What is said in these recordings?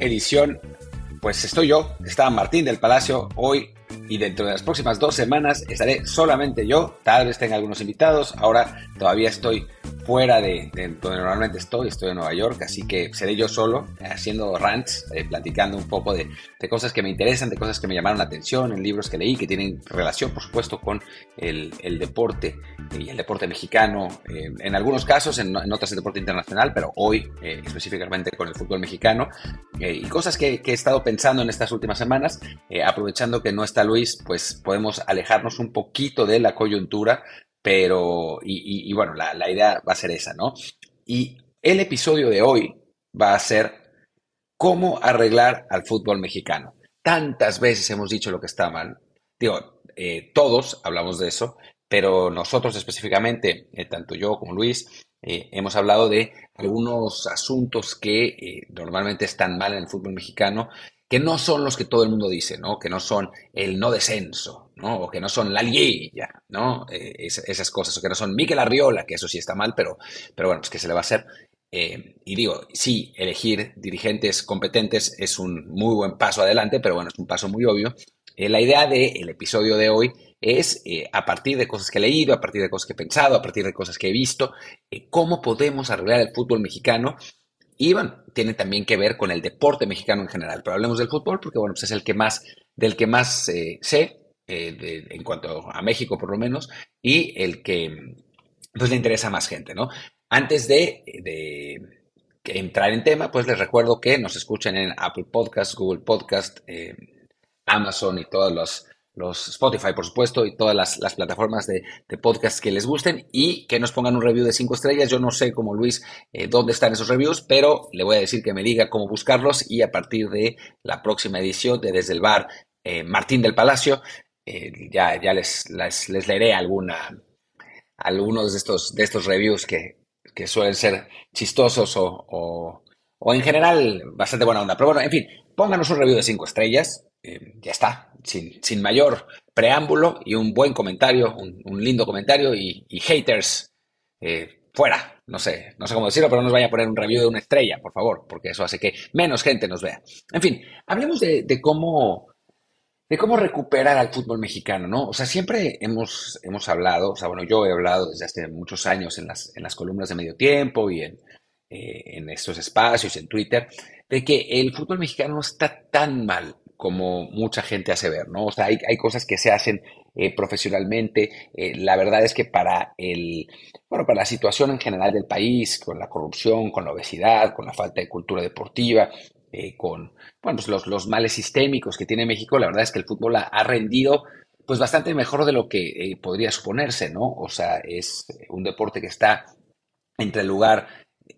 Edición, pues estoy yo, está Martín del Palacio, hoy y dentro de las próximas dos semanas estaré solamente yo, tal vez tenga algunos invitados, ahora todavía estoy fuera de, donde normalmente estoy, estoy en Nueva York, así que seré yo solo haciendo rants, eh, platicando un poco de, cosas que me interesan, de cosas que me llamaron la atención, en libros que leí, que tienen relación, por supuesto, con el, deporte y el deporte mexicano, eh, en algunos casos, en, otros el deporte internacional, pero hoy eh, específicamente con el fútbol mexicano, y cosas que, he estado pensando en estas últimas semanas, aprovechando que no está Luis, pues podemos alejarnos un poquito de la coyuntura pero, y, bueno, la, la, idea va a ser esa, ¿no? Y el episodio de hoy va a ser cómo arreglar al fútbol mexicano. Tantas veces hemos dicho lo que está mal. Digo, eh, todos hablamos de eso, pero nosotros específicamente, eh, tanto yo como Luis, eh, hemos hablado de algunos asuntos que normalmente están mal en el fútbol mexicano que no son los que todo el mundo dice, ¿no? Que no son el no descenso, ¿no? O que no son la liguilla, ¿no? Esas cosas, o que no son Miquel Arriola, que eso sí está mal, pero, pero bueno, pues que se le va a hacer. Eh, y digo, sí, elegir dirigentes competentes es un muy buen paso adelante, pero bueno, es un paso muy obvio. Eh, la idea del episodio de hoy es, a partir de cosas que he leído, a partir de cosas que he pensado, a partir de cosas que he visto, cómo podemos arreglar el fútbol mexicano y bueno, tiene también que ver con el deporte mexicano en general. Pero hablemos del fútbol porque bueno, pues es el que más, del que más eh, sé, eh, en cuanto a México por lo menos, y el que pues le interesa a más gente, ¿no? Antes de, entrar en tema, pues les recuerdo que nos escuchen en Apple Podcast, Google Podcast, eh, Amazon y todos los los Spotify, por supuesto, y todas las, plataformas de, podcast que les gusten y que nos pongan un review de cinco estrellas. Yo no sé, como Luis, eh, dónde están esos reviews, pero le voy a decir que me diga cómo buscarlos y a partir de la próxima edición de Desde el Bar eh, Martín del Palacio, eh, ya, ya les, les, leeré alguna, algunos de estos, de estos reviews que, suelen ser chistosos o, o, en general bastante buena onda. Pero bueno, en fin, pónganos un review de cinco estrellas. ya está, sin, mayor preámbulo y un buen comentario, un, lindo comentario y, haters eh, fuera. No sé, no sé cómo decirlo, pero no nos vaya a poner un review de una estrella, por favor, porque eso hace que menos gente nos vea. En fin, hablemos de, cómo de cómo recuperar al fútbol mexicano, ¿no? O sea, siempre hemos, hemos hablado, o sea, bueno, yo he hablado desde hace muchos años en las, en las columnas de medio tiempo y en, eh, en estos espacios, en Twitter, de que el fútbol mexicano no está tan mal como mucha gente hace ver, ¿no? O sea, hay, cosas que se hacen eh, profesionalmente. Eh, la verdad es que para el, bueno, para la situación en general del país, con la corrupción, con la obesidad, con la falta de cultura deportiva, eh, con, bueno, pues los, los, males sistémicos que tiene México, la verdad es que el fútbol ha, rendido pues bastante mejor de lo que podría suponerse, ¿no? O sea, es un deporte que está entre el lugar,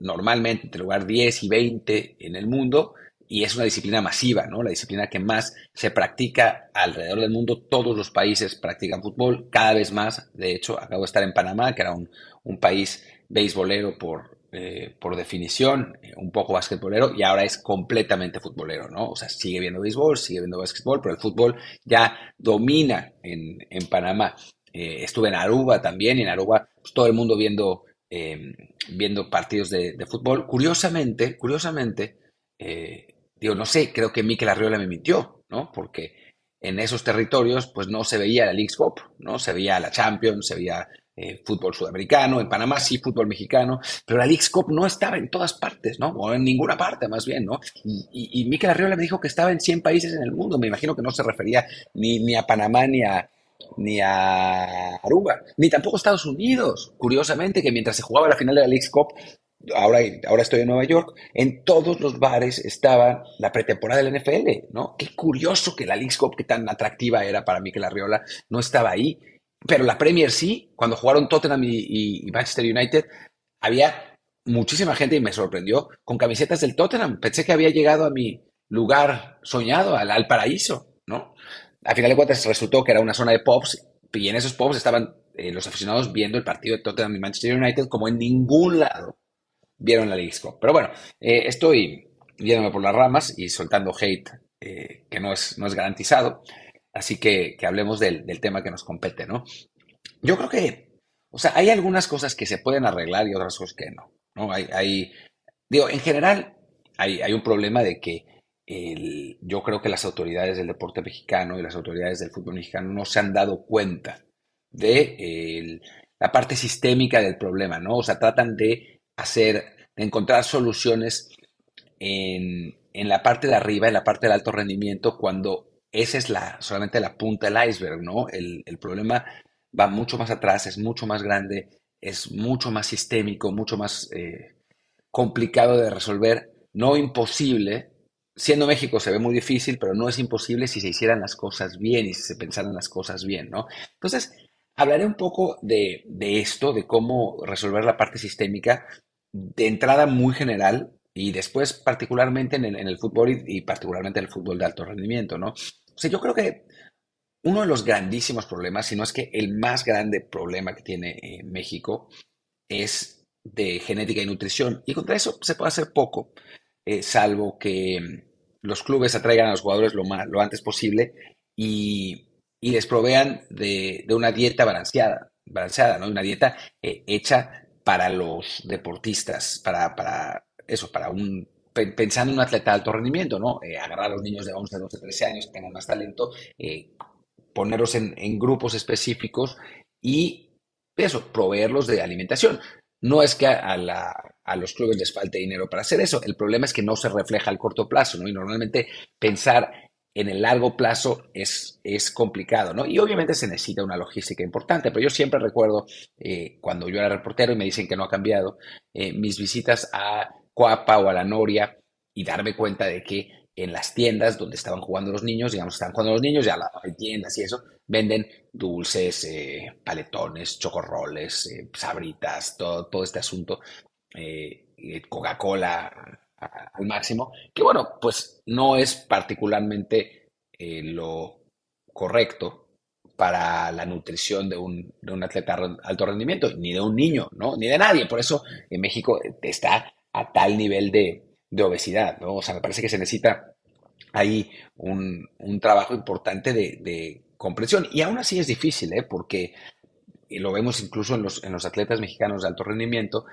normalmente entre el lugar 10 y 20 en el mundo, y es una disciplina masiva, ¿no? La disciplina que más se practica alrededor del mundo. Todos los países practican fútbol, cada vez más. De hecho, acabo de estar en Panamá, que era un, país beisbolero por, eh, por definición, eh, un poco basquetbolero, y ahora es completamente futbolero, ¿no? O sea, sigue viendo béisbol, sigue viendo basquetbol, pero el fútbol ya domina en, Panamá. Eh, estuve en Aruba también, y en Aruba pues, todo el mundo viendo, viendo partidos de, de, fútbol. Curiosamente, curiosamente, digo, no sé, creo que Mikel Arriola me mintió, ¿no? Porque en esos territorios, pues no se veía la League's Cup, ¿no? Se veía la Champions, se veía eh, fútbol sudamericano, en Panamá sí, fútbol mexicano, pero la League's Cup no estaba en todas partes, ¿no? O en ninguna parte, más bien, ¿no? Y, y, Mikel Arriola me dijo que estaba en 100 países en el mundo. Me imagino que no se refería ni, ni a Panamá ni a, ni a Aruba, ni tampoco a Estados Unidos. Curiosamente, que mientras se jugaba la final de la League's Cup, ahora, ahora estoy en Nueva York, en todos los bares estaba la pretemporada del NFL, ¿no? Qué curioso que la League's Cup, que tan atractiva era para Mikel Arriola, no estaba ahí. Pero la Premier sí, cuando jugaron Tottenham y, Manchester United, había muchísima gente y me sorprendió con camisetas del Tottenham. Pensé que había llegado a mi lugar soñado, al, paraíso, ¿no? Al final de cuentas resultó que era una zona de pubs y en esos pubs estaban eh, los aficionados viendo el partido de Tottenham y Manchester United como en ningún lado vieron la League Cup. Pero bueno, eh, estoy yéndome por las ramas y soltando hate eh, que no es, no es garantizado. Así que, que hablemos del, del, tema que nos compete, ¿no? Yo creo que, o sea, hay algunas cosas que se pueden arreglar y otras cosas que no, ¿no? Hay, digo, en general, hay, hay un problema de que el, yo creo que las autoridades del deporte mexicano y las autoridades del fútbol mexicano no se han dado cuenta de el, la parte sistémica del problema, ¿no? O sea, tratan de hacer, de encontrar soluciones en, en la parte de arriba, en la parte del alto rendimiento, cuando esa es la, solamente la punta del iceberg, ¿no? El, problema va mucho más atrás, es mucho más grande, es mucho más sistémico, mucho más eh, complicado de resolver, no imposible. Siendo México se ve muy difícil, pero no es imposible si se hicieran las cosas bien y si se pensaran las cosas bien, ¿no? Entonces, hablaré un poco de, de esto, de cómo resolver la parte sistémica, de entrada muy general, y después particularmente en el, en el fútbol y, y, particularmente en el fútbol de alto rendimiento, ¿no? Sea, yo creo que uno de los grandísimos problemas, si no es que el más grande problema que tiene eh, México, es de genética y nutrición. Y contra eso se puede hacer poco, eh, salvo que los clubes atraigan a los jugadores lo, más, lo antes posible y, les provean de, de, una dieta balanceada, balanceada ¿no? Una dieta eh, hecha para los deportistas, para, para eso, para un pensando en un atleta de alto rendimiento, ¿no? Eh, agarrar a los niños de 11, 12, 13 años que tengan más talento, eh, ponerlos en, grupos específicos y eso, proveerlos de alimentación. No es que a, los clubes les falte dinero para hacer eso, el problema es que no se refleja al corto plazo, ¿no? Y normalmente pensar en el largo plazo es, es complicado, ¿no? Y obviamente se necesita una logística importante, pero yo siempre recuerdo eh, cuando yo era reportero y me dicen que no ha cambiado, mis visitas a Coapa o a la Noria y darme cuenta de que en las tiendas donde estaban jugando los niños, digamos, estaban jugando los niños, ya hay tiendas y eso, venden dulces, eh, paletones, chocorroles, eh, sabritas, todo, todo este asunto, eh, Coca-Cola al máximo, que bueno, pues no es particularmente lo correcto para la nutrición de un, de un atleta alto rendimiento, ni de un niño, ¿no? Ni de nadie. Por eso en México está a tal nivel de, obesidad, ¿no? O sea, me parece que se necesita ahí un, trabajo importante de, comprensión. Y aún así es difícil, ¿eh? Porque lo vemos incluso en los, en los atletas mexicanos de alto rendimiento,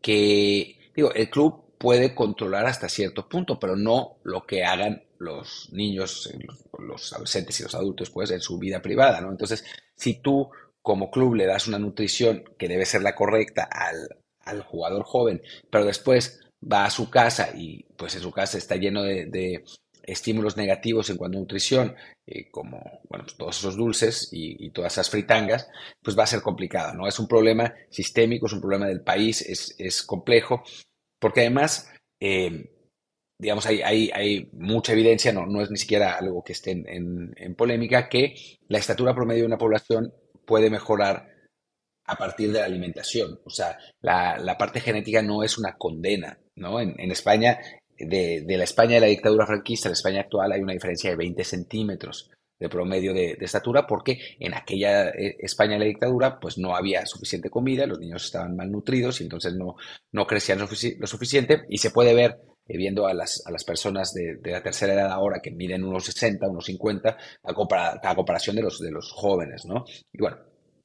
que, digo, el club puede controlar hasta cierto punto, pero no lo que hagan los niños, los, adolescentes y los adultos, pues, en su vida privada, ¿no? Entonces, si tú como club le das una nutrición que debe ser la correcta al, al jugador joven, pero después va a su casa y pues en su casa está lleno de, estímulos negativos en cuanto a nutrición, eh, como bueno, pues, todos esos dulces y, todas esas fritangas, pues va a ser complicado, ¿no? Es un problema sistémico, es un problema del país, es, complejo, porque además, eh, digamos, hay, hay, hay, mucha evidencia, no, no es ni siquiera algo que esté en, en polémica, que la estatura promedio de una población puede mejorar a partir de la alimentación. O sea, la, parte genética no es una condena, ¿no? En, España, de, la España de la dictadura franquista a la España actual hay una diferencia de 20 centímetros de promedio de, estatura porque en aquella eh, España de la dictadura pues no había suficiente comida, los niños estaban malnutridos y entonces no, no crecían lo, suficiente y se puede ver eh, viendo a las, a las personas de, la tercera edad ahora que miden unos 60, unos 50 a, a comparación de los, de los jóvenes, ¿no? Y bueno,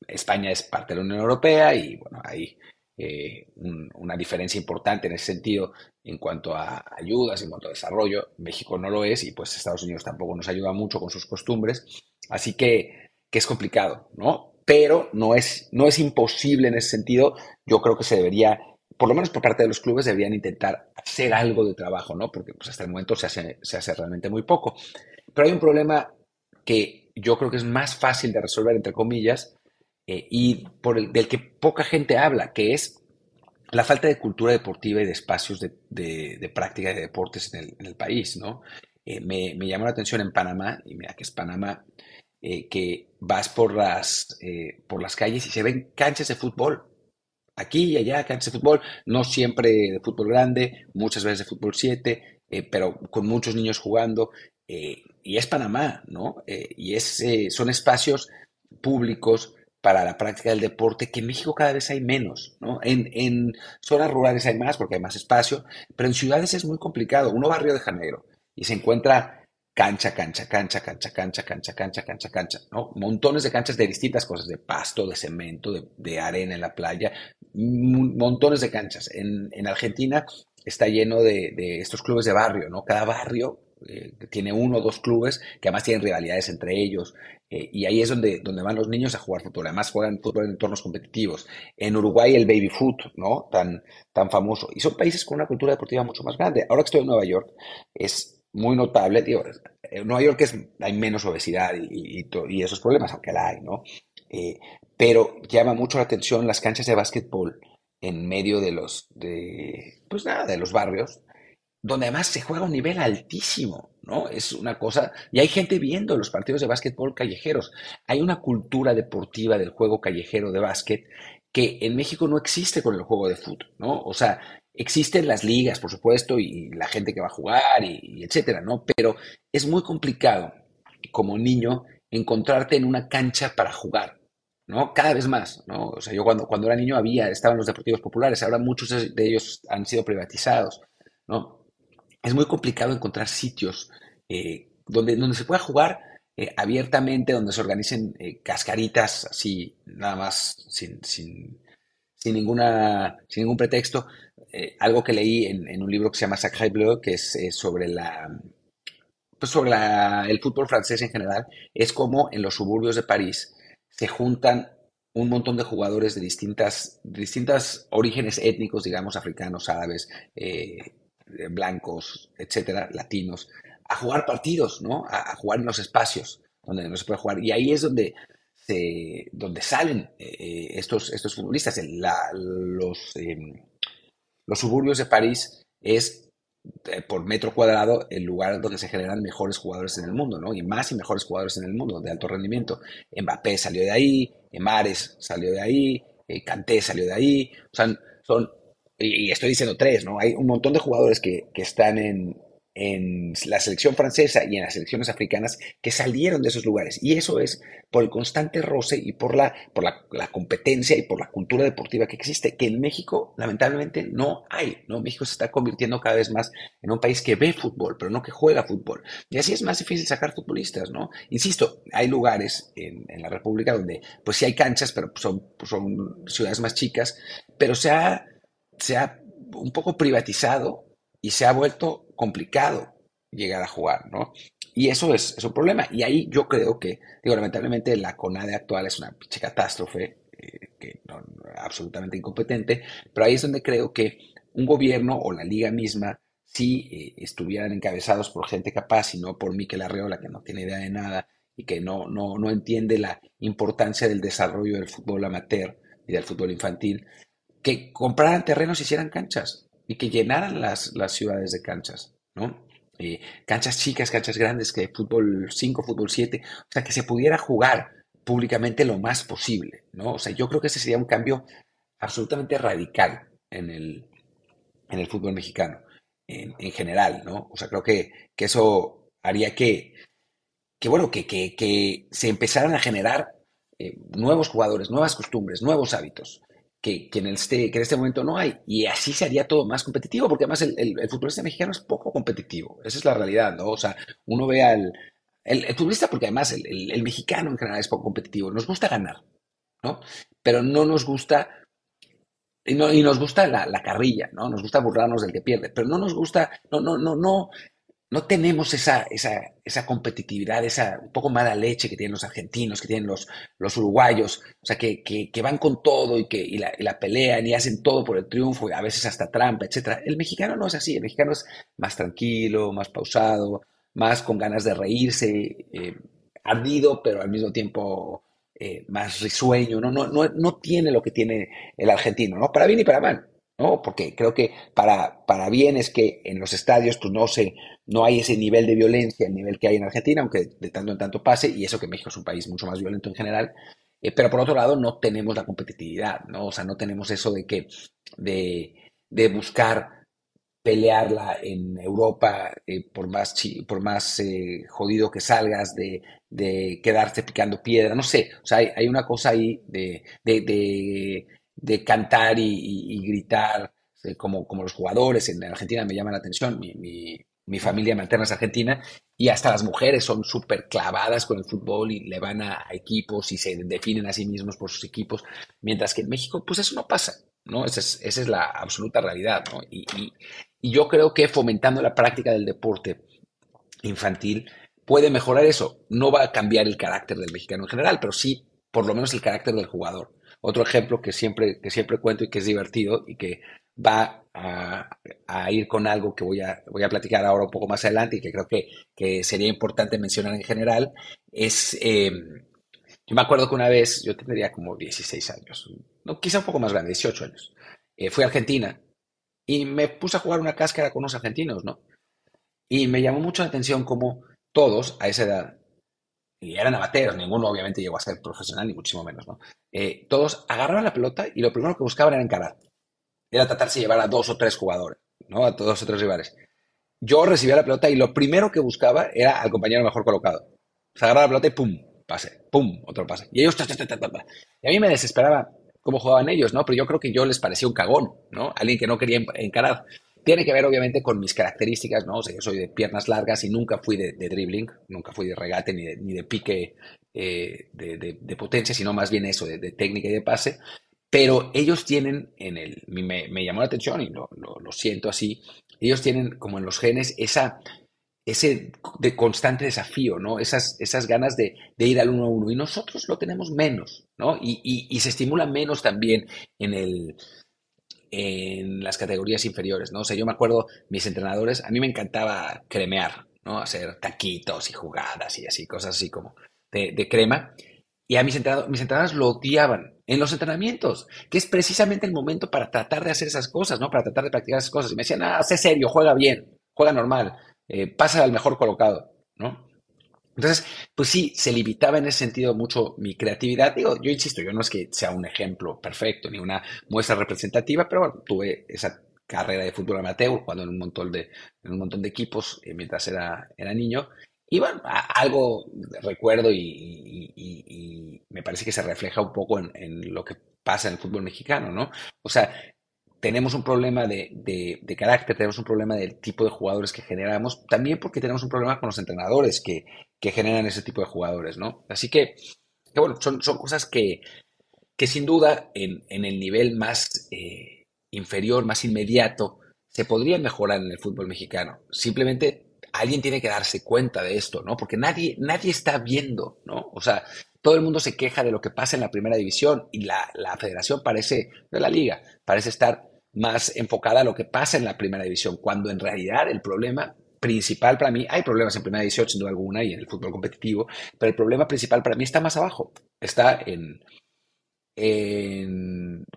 España es parte de la Unión Europea y bueno, hay eh, una diferencia importante en ese sentido en cuanto a ayudas, en cuanto a desarrollo. México no lo es y pues Estados Unidos tampoco nos ayuda mucho con sus costumbres. Así que, que es complicado, ¿no? pero no es, no es imposible en ese sentido. Yo creo que se debería, por lo menos por parte de los clubes, deberían intentar hacer algo de trabajo, ¿no? Porque pues, hasta el momento se hace, se hace realmente muy poco. Pero hay un problema que yo creo que es más fácil de resolver, entre comillas, eh, y por el, del que poca gente habla, que es la falta de cultura deportiva y de espacios de, de, práctica de deportes en el, país, ¿no? Eh, me, me, llamó la atención en Panamá, y mira que es Panamá, eh, que vas por las, eh, por las calles y se ven canchas de fútbol. Aquí y allá, canchas de fútbol, no siempre de fútbol grande, muchas veces de fútbol 7, pero con muchos niños jugando. y es Panamá, ¿no? y es, son espacios públicos para la práctica del deporte, que en México cada vez hay menos, ¿no? En, en, zonas rurales hay más porque hay más espacio, pero en ciudades es muy complicado. Uno va a Río de Janeiro y se encuentra cancha, cancha, cancha, cancha, cancha, cancha, cancha, cancha, cancha, ¿no? Montones de canchas de distintas cosas, de pasto, de cemento, de, arena en la playa, montones de canchas. En, en Argentina está lleno de, de, estos clubes de barrio, ¿no? Cada barrio eh, tiene uno o dos clubes que además tienen rivalidades entre ellos. Eh, y ahí es donde, donde van los niños a jugar fútbol. Además juegan fútbol en entornos competitivos. En Uruguay el baby foot, ¿no? Tan, tan famoso. Y son países con una cultura deportiva mucho más grande. Ahora que estoy en Nueva York, es muy notable. Digo, en Nueva York es, hay menos obesidad y, y, esos problemas, aunque la hay, ¿no? Eh, pero llama mucho la atención las canchas de básquetbol en medio de los, de, pues nada, de los barrios donde además se juega a un nivel altísimo, ¿no? Es una cosa, y hay gente viendo los partidos de básquetbol callejeros. Hay una cultura deportiva del juego callejero de básquet que en México no existe con el juego de fútbol, ¿no? O sea, existen las ligas, por supuesto, y la gente que va a jugar, y, etcétera, ¿no? Pero es muy complicado como niño encontrarte en una cancha para jugar, ¿no? Cada vez más, ¿no? O sea, yo cuando, cuando era niño había, estaban los deportivos populares, ahora muchos de ellos han sido privatizados, ¿no? Es muy complicado encontrar sitios eh, donde, donde se pueda jugar eh, abiertamente, donde se organicen eh, cascaritas así, nada más, sin, sin, ninguna, sin ningún pretexto. algo que leí en, un libro que se llama Sacré Bleu, que es sobre la pues sobre el fútbol francés en general, es como en los suburbios de París se juntan un montón de jugadores de distintas, distintas orígenes étnicos, digamos, africanos, árabes, blancos, etcétera, latinos, a jugar partidos, ¿no? A, jugar en los espacios donde no se puede jugar. Y ahí es donde, se, donde salen eh, estos, estos futbolistas. los, em, los suburbios de París es eh, por metro cuadrado el lugar donde se generan mejores jugadores en el mundo, ¿no? Y más y mejores jugadores en el mundo de alto rendimiento. Mbappé salió de ahí, Mares salió de ahí, eh, Kanté salió de ahí. O sea, son y estoy diciendo tres, ¿no? Hay un montón de jugadores que, que están en, en la selección francesa y en las selecciones africanas que salieron de esos lugares. Y eso es por el constante roce y por la, por la, competencia y por la cultura deportiva que existe, que en México lamentablemente no hay. ¿no? México se está convirtiendo cada vez más en un país que ve fútbol, pero no que juega fútbol. Y así es más difícil sacar futbolistas, ¿no? Insisto, hay lugares en, en la República donde pues sí hay canchas, pero son, son ciudades más chicas, pero se ha se ha un poco privatizado y se ha vuelto complicado llegar a jugar, ¿no? Y eso es, un problema. Y ahí yo creo que, digo, lamentablemente la CONADE actual es una pinche catástrofe, eh, que absolutamente incompetente, pero ahí es donde creo que un gobierno o la liga misma, si eh, estuvieran encabezados por gente capaz y no por Miquel Arreola, que no tiene idea de nada y que no, no, no entiende la importancia del desarrollo del fútbol amateur y del fútbol infantil, que compraran terrenos y hicieran canchas y que llenaran las, las ciudades de canchas, ¿no? Eh, canchas chicas, canchas grandes, que fútbol 5, fútbol 7, o sea, que se pudiera jugar públicamente lo más posible, ¿no? O sea, yo creo que ese sería un cambio absolutamente radical en el, en el fútbol mexicano, en, general, ¿no? O sea, creo que, que eso haría que, que bueno, que, que, que se empezaran a generar eh, nuevos jugadores, nuevas costumbres, nuevos hábitos que, en este, que en este momento no hay. Y así se haría todo más competitivo, porque además el, futbolista mexicano es poco competitivo. Esa es la realidad, ¿no? O sea, uno ve al... El, futbolista, porque además el, mexicano en general es poco competitivo. Nos gusta ganar, ¿no? Pero no nos gusta... Y, y nos gusta la, la, carrilla, ¿no? Nos gusta burlarnos del que pierde, pero no nos gusta, no, no, no, no, no tenemos esa, esa, esa, competitividad, esa un poco mala leche que tienen los argentinos, que tienen los, los uruguayos, o sea, que, que, van con todo y que y la, pelean y hacen todo por el triunfo y a veces hasta trampa, etcétera. El mexicano no es así, el mexicano es más tranquilo, más pausado, más con ganas de reírse, eh, ardido, pero al mismo tiempo eh, más risueño, ¿no? No, no, no tiene lo que tiene el argentino, ¿no? Para bien y para mal. ¿No? Porque creo que para, para bien es que en los estadios pues no, se, no hay ese nivel de violencia, el nivel que hay en Argentina, aunque de tanto en tanto pase, y eso que México es un país mucho más violento en general, eh, pero por otro lado no tenemos la competitividad, ¿no? O sea, no tenemos eso de que, de, de buscar pelearla en Europa eh, por más, por más eh, jodido que salgas, de, de, quedarte picando piedra, no sé, o sea, hay, hay una cosa ahí de, de de cantar y, gritar eh, como, como los jugadores. En Argentina me llama la atención, mi, mi, familia materna es argentina y hasta las mujeres son súper clavadas con el fútbol y le van a, equipos y se definen a sí mismos por sus equipos, mientras que en México pues eso no pasa, ¿no? Esa es, esa es la absoluta realidad, y, y yo creo que fomentando la práctica del deporte infantil puede mejorar eso. No va a cambiar el carácter del mexicano en general, pero sí por lo menos el carácter del jugador. Otro ejemplo que siempre, que siempre cuento y que es divertido y que va a, ir con algo que voy a, voy a platicar ahora un poco más adelante y que creo que, que sería importante mencionar en general, es, eh, yo me acuerdo que una vez, yo tendría como 16 años, no, quizá un poco más grande, 18 años, eh, fui a Argentina y me puse a jugar una cáscara con unos argentinos, ¿no? Y me llamó mucho la atención como todos a esa edad y eran amateurs, ninguno obviamente llegó a ser profesional, ni muchísimo menos, ¿no? Eh, todos agarraban la pelota y lo primero que buscaban era encarar. Era tratarse de llevar a dos o tres jugadores, ¿no? A dos o tres rivales. Yo recibía la pelota y lo primero que buscaba era al compañero mejor colocado. Se agarraba la pelota y ¡pum! Pase, ¡pum! Otro pase. Y ellos... y a mí me desesperaba cómo jugaban ellos, ¿no? Pero yo creo que yo les parecía un cagón, ¿no? Alguien que no quería encarar. Tiene que ver, obviamente, con mis características, ¿no? O sea, yo soy de piernas largas y nunca fui de, dribbling, nunca fui de regate ni de, ni de pique eh, de, potencia, sino más bien eso, de, técnica y de pase. Pero ellos tienen en el, me, me llamó la atención y lo, lo, siento así, ellos tienen como en los genes esa, ese de constante desafío, ¿no? Esas, esas ganas de, de, ir al uno a uno. Y nosotros lo tenemos menos, ¿no? Y, y, y, se estimula menos también en el, en las categorías inferiores, ¿no? O sea, yo me acuerdo, mis entrenadores, a mí me encantaba cremear, ¿no? Hacer taquitos y jugadas y así, cosas así como de, crema. Y a mis entrenadores, mis entrenadores lo odiaban en los entrenamientos, que es precisamente el momento para tratar de hacer esas cosas, ¿no? Para tratar de practicar esas cosas. Y me decían, ah, sé serio, juega bien, juega normal, eh, pasa al mejor colocado, ¿no? Entonces, pues sí, se limitaba en ese sentido mucho mi creatividad. Digo, yo insisto, yo no es que sea un ejemplo perfecto ni una muestra representativa, pero bueno, tuve esa carrera de fútbol amateur jugando en un montón de, en un montón de equipos eh, mientras era, era niño. Y bueno, algo recuerdo y, me parece que se refleja un poco en, en, lo que pasa en el fútbol mexicano, ¿no? O sea, tenemos un problema de, de, carácter, tenemos un problema del tipo de jugadores que generamos, también porque tenemos un problema con los entrenadores que, que generan ese tipo de jugadores, ¿no? Así que, bueno, son, son cosas que, que sin duda en, en el nivel más eh, inferior, más inmediato, se podrían mejorar en el fútbol mexicano. Simplemente alguien tiene que darse cuenta de esto, ¿no? Porque nadie, nadie está viendo, ¿no? O sea, todo el mundo se queja de lo que pasa en la primera división y la, la federación parece, de la liga, parece estar más enfocada a lo que pasa en la primera división, cuando en realidad el problema principal para mí, hay problemas en primera división sin duda alguna y en el fútbol competitivo, pero el problema principal para mí está más abajo, está en,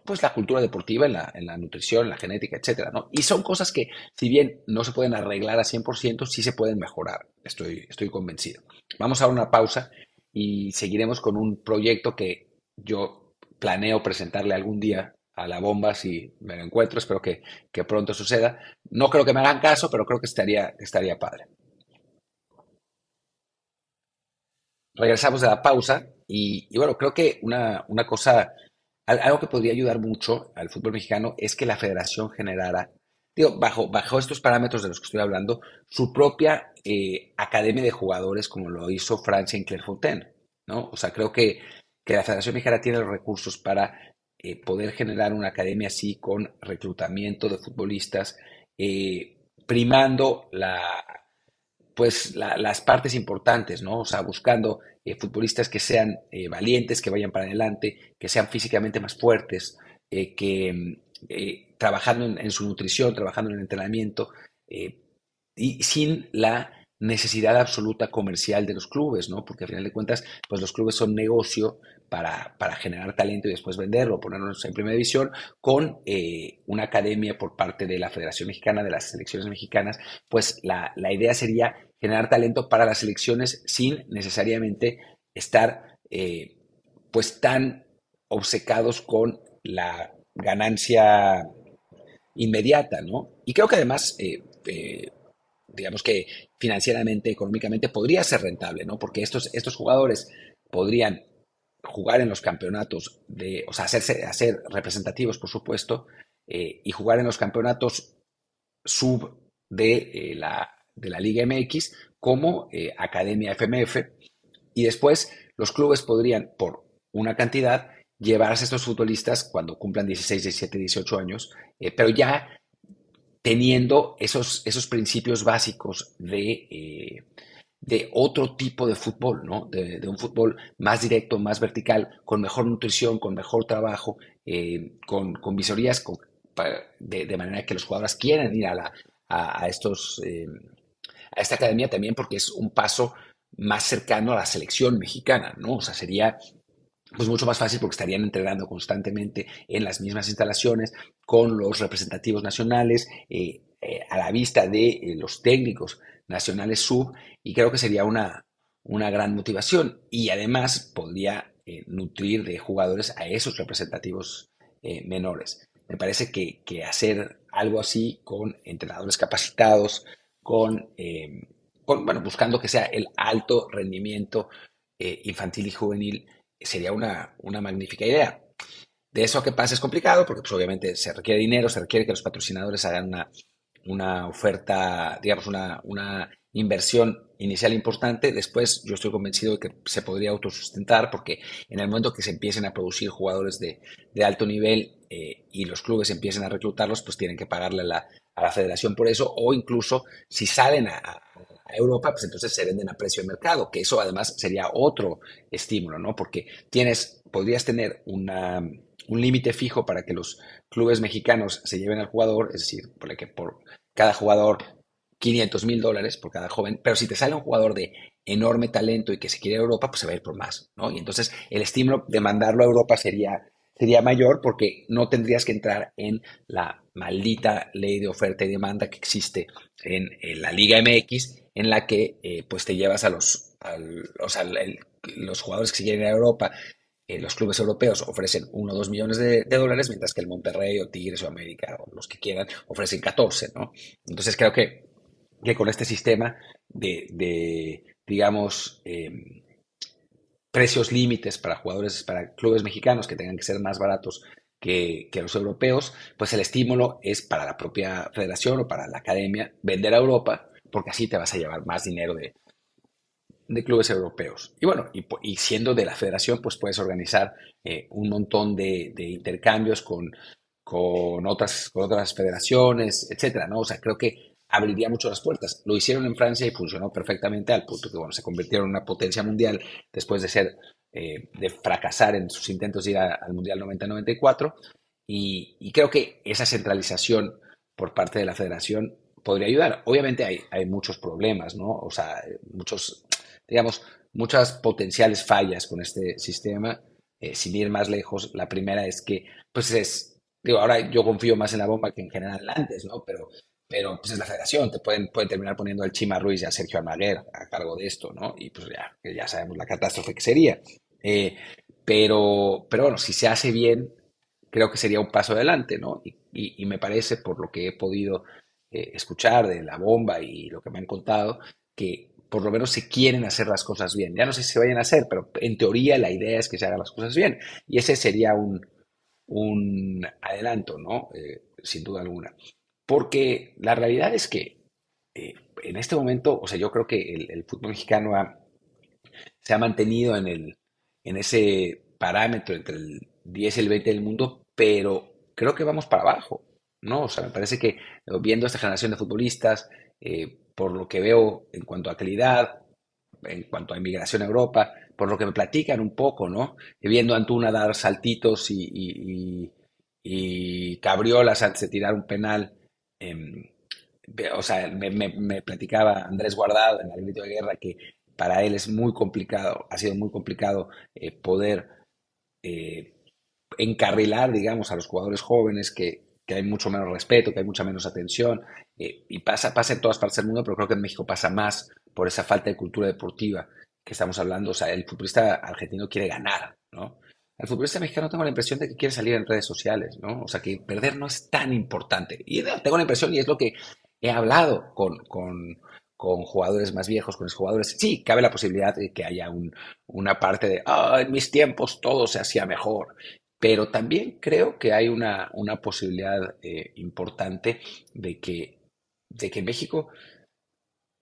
pues la cultura deportiva, en la, en la nutrición, en la genética, etcétera, ¿no? Y son cosas que, si bien no se pueden arreglar a 100%, sí se pueden mejorar, estoy, estoy convencido. Vamos a una pausa y seguiremos con un proyecto que yo planeo presentarle algún día a la bomba si me lo encuentro, espero que, que, pronto suceda. No creo que me hagan caso, pero creo que estaría, estaría padre. Regresamos de la pausa y, y bueno, creo que una, una, cosa, algo que podría ayudar mucho al fútbol mexicano es que la federación generara, bajo, bajo estos parámetros de los que estoy hablando, su propia eh, academia de jugadores como lo hizo Francia en Clairefontaine, ¿no? O sea, creo que, que la Federación Mexicana tiene los recursos para eh, poder generar una academia así con reclutamiento de futbolistas, eh, primando la, pues las partes importantes, ¿no? O sea, buscando futbolistas que sean valientes, que vayan para adelante, que sean físicamente más fuertes, que trabajando en, su nutrición, trabajando en el entrenamiento, y sin la necesidad absoluta comercial de los clubes, ¿no? Porque al final de cuentas, pues los clubes son negocio para, para generar talento y después venderlo, ponernos en primera división, con una academia por parte de la Federación Mexicana, de las selecciones mexicanas, pues la, la idea sería generar talento para las selecciones sin necesariamente estar eh, pues tan obcecados con la ganancia inmediata, ¿no? Y creo que además, eh, eh, digamos que financieramente, económicamente, podría ser rentable, ¿no? Porque estos, estos jugadores podrían jugar en los campeonatos, de, o sea, hacerse, hacer representativos, por supuesto, y jugar en los campeonatos sub de la de la Liga MX como eh, Academia FMF y después los clubes podrían, por una cantidad, llevarse a estos futbolistas cuando cumplan 16, 17, 18 años, eh, pero ya teniendo esos, esos principios básicos de, eh, de otro tipo de fútbol, ¿no? De, un fútbol más directo, más vertical, con mejor nutrición, con mejor trabajo, con, con, visorías, de, manera que los jugadores quieran ir a, la, a, estos a esta academia también porque es un paso más cercano a la selección mexicana, ¿no? O sea, sería pues mucho más fácil porque estarían entrenando constantemente en las mismas instalaciones con los representativos nacionales, eh, eh, a la vista de eh, los técnicos nacionales sub, y creo que sería una, una gran motivación. Y además podría nutrir de jugadores a esos representativos menores. Me parece que, que hacer algo así con entrenadores capacitados, eh, con, bueno, buscando que sea el alto rendimiento infantil y juvenil, sería una, una magnífica idea. De eso que pase es complicado, porque pues, obviamente se requiere dinero, se requiere que los patrocinadores hagan una, una oferta, digamos, una, una inversión inicial importante. Después yo estoy convencido de que se podría autosustentar porque en el momento que se empiecen a producir jugadores de, de alto nivel eh, y los clubes empiecen a reclutarlos, pues tienen que pagarle a la, a la federación por eso, o incluso si salen a, Europa, pues entonces se venden a precio de mercado, que eso además sería otro estímulo, ¿no? Porque tienes, podrías tener una, un límite fijo para que los clubes mexicanos se lleven al jugador, es decir, por que por cada jugador 500 mil dólares por cada joven, pero si te sale un jugador de enorme talento y que se quiere a Europa, pues se va a ir por más, ¿no? Y entonces el estímulo de mandarlo a Europa sería sería mayor porque no tendrías que entrar en la maldita ley de oferta y demanda que existe en, la Liga MX, en la que eh, pues te llevas a los, los jugadores que se quieren a Europa, eh, los clubes europeos ofrecen 1 o 2 millones de, dólares, mientras que el Monterrey o Tigres o América o los que quieran ofrecen 14, ¿no? Entonces creo que, que con este sistema de, digamos, em, precios límites para jugadores, para clubes mexicanos que tengan que ser más baratos que, los europeos, pues el estímulo es para la propia federación o para la academia vender a Europa, porque así te vas a llevar más dinero de, de clubes europeos. Y bueno, y, siendo de la federación, pues puedes organizar eh, un montón de, intercambios con, con, otras, con otras federaciones, etcétera, ¿no? O sea, creo que abriría mucho las puertas. Lo hicieron en Francia y funcionó perfectamente al punto que bueno, se convirtieron en una potencia mundial después de ser eh, de fracasar en sus intentos de ir al Mundial 90-94 y, creo que esa centralización por parte de la federación podría ayudar. Obviamente hay, hay muchos problemas, ¿no? O sea, muchos, digamos, muchas potenciales fallas con este sistema. Eh, sin ir más lejos, la primera es que, pues es, digo, ahora yo confío más en la bomba que en general antes, ¿no? Pero pero pues es la federación, te pueden, pueden terminar poniendo al Chima Ruiz y a Sergio Almaguer a cargo de esto, ¿no? Y pues ya, ya sabemos la catástrofe que sería. Eh, pero, pero bueno, si se hace bien, creo que sería un paso adelante, ¿no? Y, y, me parece, por lo que he podido eh, escuchar de la bomba y lo que me han contado, que por lo menos se quieren hacer las cosas bien. Ya no sé si se vayan a hacer, pero en teoría la idea es que se hagan las cosas bien. Y ese sería un, un adelanto, ¿no? Eh, sin duda alguna. Porque la realidad es que eh, en este momento, o sea, yo creo que el, fútbol mexicano se ha mantenido en, el, en ese parámetro entre el 10 y el 20 del mundo, pero creo que vamos para abajo, ¿no? O sea, me parece que viendo esta generación de futbolistas, eh, por lo que veo en cuanto a calidad, en cuanto a inmigración a Europa, por lo que me platican un poco, ¿no? Viendo a Antuna dar saltitos y, cabriolas antes de tirar un penal. Em, o sea, me, platicaba Andrés Guardado en el grito de guerra que para él es muy complicado, ha sido muy complicado eh, poder eh, encarrilar, digamos, a los jugadores jóvenes que, hay mucho menos respeto, que hay mucha menos atención, eh, y pasa, pasa en todas partes del mundo, pero creo que en México pasa más por esa falta de cultura deportiva que estamos hablando. O sea, el futbolista argentino quiere ganar, ¿no? El futbolista mexicano tengo la impresión de que quiere salir en redes sociales, ¿no? O sea, que perder no es tan importante. Y tengo la impresión, y es lo que he hablado con, con, con jugadores más viejos, con los jugadores. Sí, cabe la posibilidad de que haya un, una parte de, ah, en mis tiempos todo se hacía mejor. Pero también creo que hay una, una posibilidad eh, importante de que, de que en México,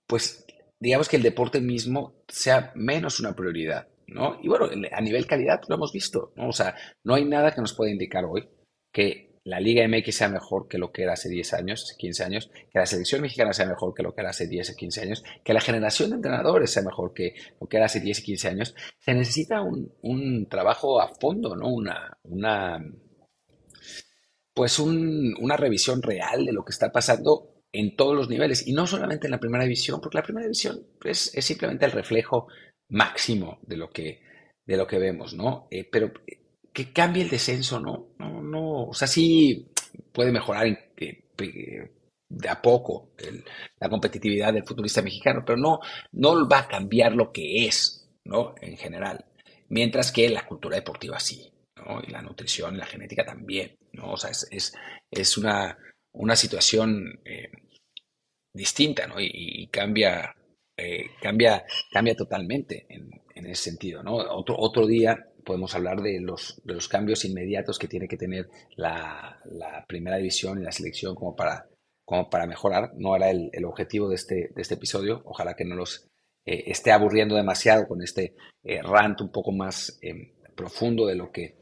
pues digamos que el deporte mismo sea menos una prioridad, ¿no? Y bueno, a nivel calidad lo hemos visto, ¿no? O sea, no hay nada que nos pueda indicar hoy que la Liga MX sea mejor que lo que era hace 10 años, hace 15 años, que la selección mexicana sea mejor que lo que era hace 10 o 15 años, que la generación de entrenadores sea mejor que lo que era hace 10 y 15 años, se necesita un, trabajo a fondo, ¿no? Una, una pues una revisión real de lo que está pasando en todos los niveles y no solamente en la primera división, porque la primera división es, es simplemente el reflejo máximo de lo que, de lo que vemos, ¿no? Eh, pero que cambie el descenso, ¿no? No, no, o sea, sí puede mejorar de a poco la competitividad del futbolista mexicano, pero no, no va a cambiar lo que es, ¿no? En general. Mientras que la cultura deportiva sí, ¿no? Y la nutrición la genética también, ¿no? O sea, es, es, una, una situación eh, distinta, ¿no? Y, cambia, eh, cambia, cambia totalmente en, en, ese sentido, ¿no? Otro, otro día podemos hablar de los, de los cambios inmediatos que tiene que tener la, primera división y la selección como para, como para mejorar. No era el, objetivo de este, de este episodio. Ojalá que no los eh, esté aburriendo demasiado con este eh, rant un poco más eh, profundo de lo, que,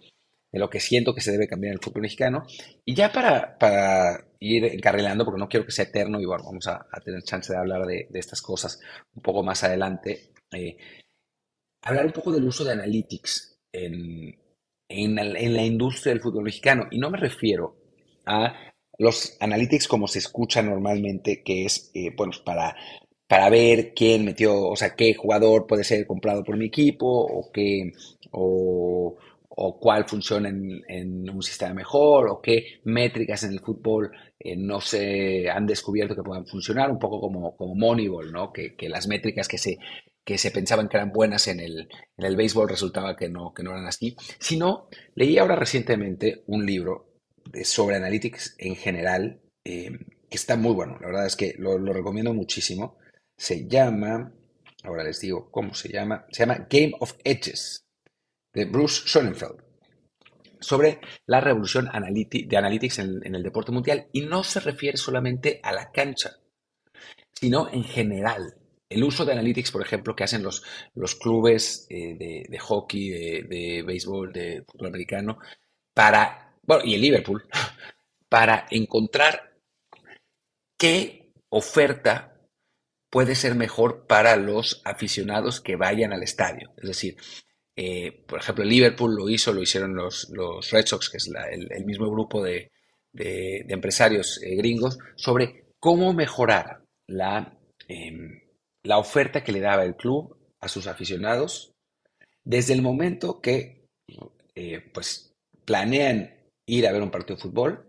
de lo que siento que se debe cambiar en el fútbol mexicano. Y ya para, para ir encarrilando, porque no quiero que sea eterno, y bueno, vamos a, tener chance de hablar de, de, estas cosas un poco más adelante. hablar un poco del uso de analytics en, en, la industria del fútbol mexicano. Y no me refiero a los analytics como se escucha normalmente, que es, eh, bueno, para, para ver quién metió, o sea, qué jugador puede ser comprado por mi equipo o qué, o, o cuál funciona en, en, un sistema mejor o qué métricas en el fútbol eh, no se han descubierto que puedan funcionar, un poco como, como Moneyball, ¿no? Que, que las métricas que se que se pensaban que eran buenas en el, en el béisbol, resultaba que no, que no eran así, sino leí ahora recientemente un libro sobre analytics en general, eh, que está muy bueno, la verdad es que lo, recomiendo muchísimo. Se llama, ahora les digo cómo se llama, se llama Game of Edges, de Bruce Schoenfeld, sobre la revolución de analytics en, en el deporte mundial, y no se refiere solamente a la cancha, sino en general el uso de analytics, por ejemplo, que hacen los, los clubes eh, de, hockey, de, béisbol, de fútbol americano, para, bueno, y el Liverpool, para encontrar qué oferta puede ser mejor para los aficionados que vayan al estadio. Es decir, eh, por ejemplo, el Liverpool lo hizo, lo hicieron los, los Red Sox, que es el, mismo grupo de, empresarios eh, gringos, sobre cómo mejorar la... La oferta que le daba el club a sus aficionados desde el momento que eh, pues planean ir a ver un partido de fútbol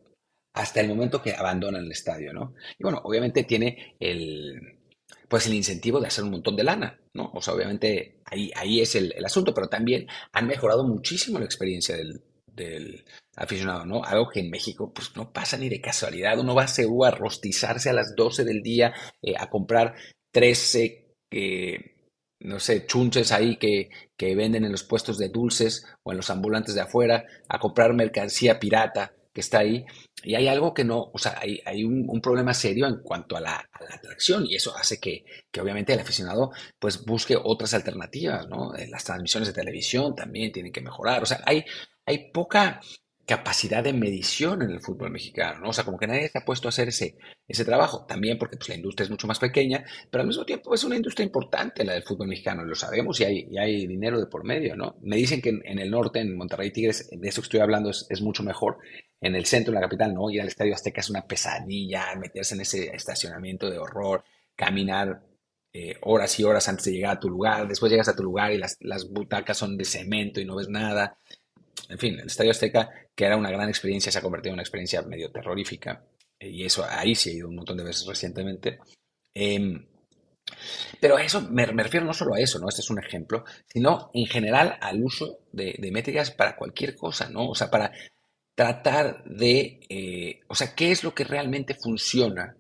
hasta el momento que abandonan el estadio, ¿no? Y bueno, obviamente tiene el, pues el incentivo de hacer un montón de lana, ¿no? O sea, obviamente ahí, ahí es el, asunto, pero también han mejorado muchísimo la experiencia del, aficionado, ¿no? Algo que en México pues no pasa ni de casualidad, uno va a CEU a rostizarse a las 12 del día eh, a comprar 13, no sé, chunches ahí que, que venden en los puestos de dulces o en los ambulantes de afuera, a comprar mercancía pirata que está ahí. Y hay algo que no, o sea, hay, hay un, problema serio en cuanto a la, atracción y eso hace que, que, obviamente el aficionado pues busque otras alternativas, ¿no? Eh, las transmisiones de televisión también tienen que mejorar, o sea, hay, hay poca, capacidad de medición en el fútbol mexicano, ¿no? O sea, como que nadie se ha puesto a hacer ese, ese trabajo, también porque pues, la industria es mucho más pequeña, pero al mismo tiempo es una industria importante la del fútbol mexicano, lo sabemos y hay, y hay dinero de por medio, ¿no? Me dicen que en, el norte, en Monterrey Tigres, de eso que estoy hablando es, mucho mejor, en el centro, en la capital, ¿no? Ir al Estadio Azteca es una pesadilla, meterse en ese estacionamiento de horror, caminar eh, horas y horas antes de llegar a tu lugar, después llegas a tu lugar y las, las butacas son de cemento y no ves nada, en fin, el Estadio Azteca, que era una gran experiencia, se ha convertido en una experiencia medio terrorífica. Eh, y eso ahí sí he ido un montón de veces recientemente. Em, pero a eso me, refiero no solo a eso, ¿no? Este es un ejemplo, sino en general al uso de, métricas para cualquier cosa, ¿no? O sea, para tratar de, eh, o sea, ¿qué es lo que realmente funciona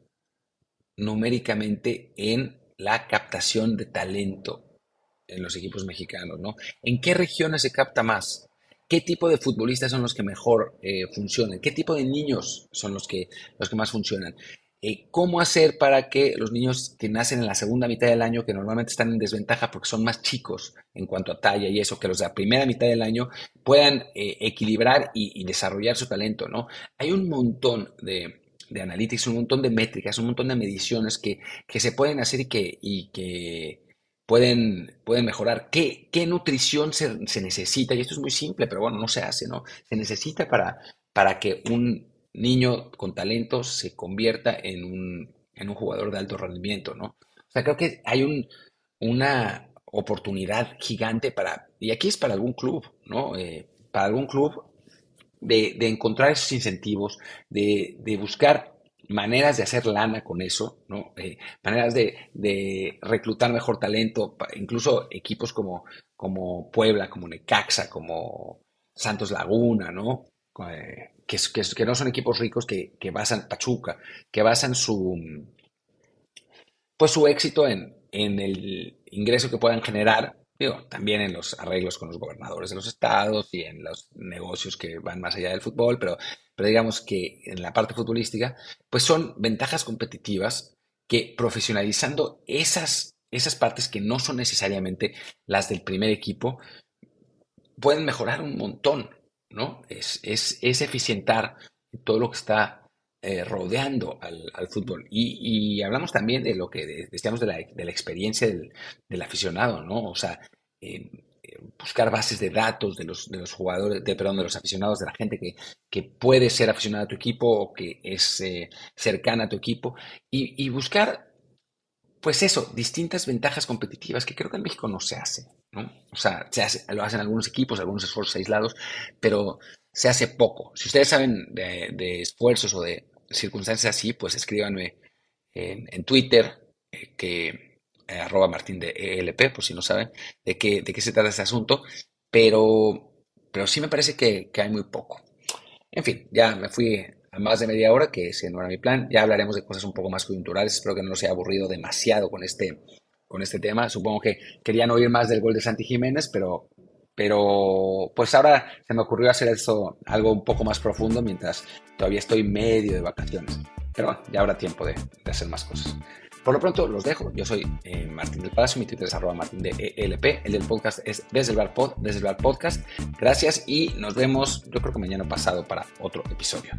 numéricamente en la captación de talento en los equipos mexicanos, ¿no? ¿En qué regiones se capta más? Qué tipo de futbolistas son los que mejor eh, funcionan, qué tipo de niños son los que, los que más funcionan. Eh, ¿Cómo hacer para que los niños que nacen en la segunda mitad del año, que normalmente están en desventaja porque son más chicos en cuanto a talla y eso, que los de la primera mitad del año puedan eh, equilibrar y, desarrollar su talento? ¿no? Hay un montón de, de un montón de métricas, un montón de mediciones que, que se pueden hacer y que pueden, pueden mejorar. ¿Qué, qué nutrición se, necesita? Y esto es muy simple, pero bueno, no se hace, ¿no? Se necesita para, para que un niño con talento se convierta en un, en un jugador de alto rendimiento, ¿no? O sea, creo que hay un, una oportunidad gigante para, y aquí es para algún club, ¿no? Eh, para algún club de, de, encontrar esos incentivos, de, de buscar maneras de hacer lana con eso, ¿no? Eh, maneras de, reclutar mejor talento, incluso equipos como, como Puebla, como Necaxa, como Santos Laguna, ¿no? Eh, que, que, no son equipos ricos que, que, basan Pachuca, que basan su, pues su éxito en, en el ingreso que puedan generar Digo, también en los arreglos con los gobernadores de los estados y en los negocios que van más allá del fútbol, pero, pero digamos que en la parte futbolística, pues son ventajas competitivas que profesionalizando esas, esas partes que no son necesariamente las del primer equipo, pueden mejorar un montón, ¿no? Es, es, es eficientar todo lo que está eh, rodeando al, fútbol. Y, hablamos también de lo que decíamos de la, de experiencia del, aficionado, ¿no? O sea, eh, buscar bases de datos de los, de los jugadores, de, perdón, de los aficionados, de la gente que, puede ser aficionada a tu equipo o que es eh, cercana a tu equipo y, buscar, pues eso, distintas ventajas competitivas que creo que en México no se hace, ¿no? O sea, se hace, lo hacen algunos equipos, algunos esfuerzos aislados, pero se hace poco. Si ustedes saben de esfuerzos o de circunstancias así, pues escríbanme en, Twitter, eh, que eh, martín de ELP, por si no saben de qué, de qué se trata este asunto, pero, pero sí me parece que, hay muy poco. En fin, ya me fui a más de media hora, que ese no era mi plan. Ya hablaremos de cosas un poco más coyunturales. Espero que no los haya aburrido demasiado con este, con este tema. Supongo que querían oír más del gol de Santi Jiménez, pero pero pues ahora se me ocurrió hacer eso algo un poco más profundo mientras todavía estoy medio de vacaciones. Pero bueno, ya habrá tiempo de, hacer más cosas. Por lo pronto los dejo. Yo soy eh, Martín del Palacio, mi Twitter es arroba martín de ELP. El del podcast es desde el, pod, podcast. Gracias y nos vemos yo creo que mañana pasado para otro episodio.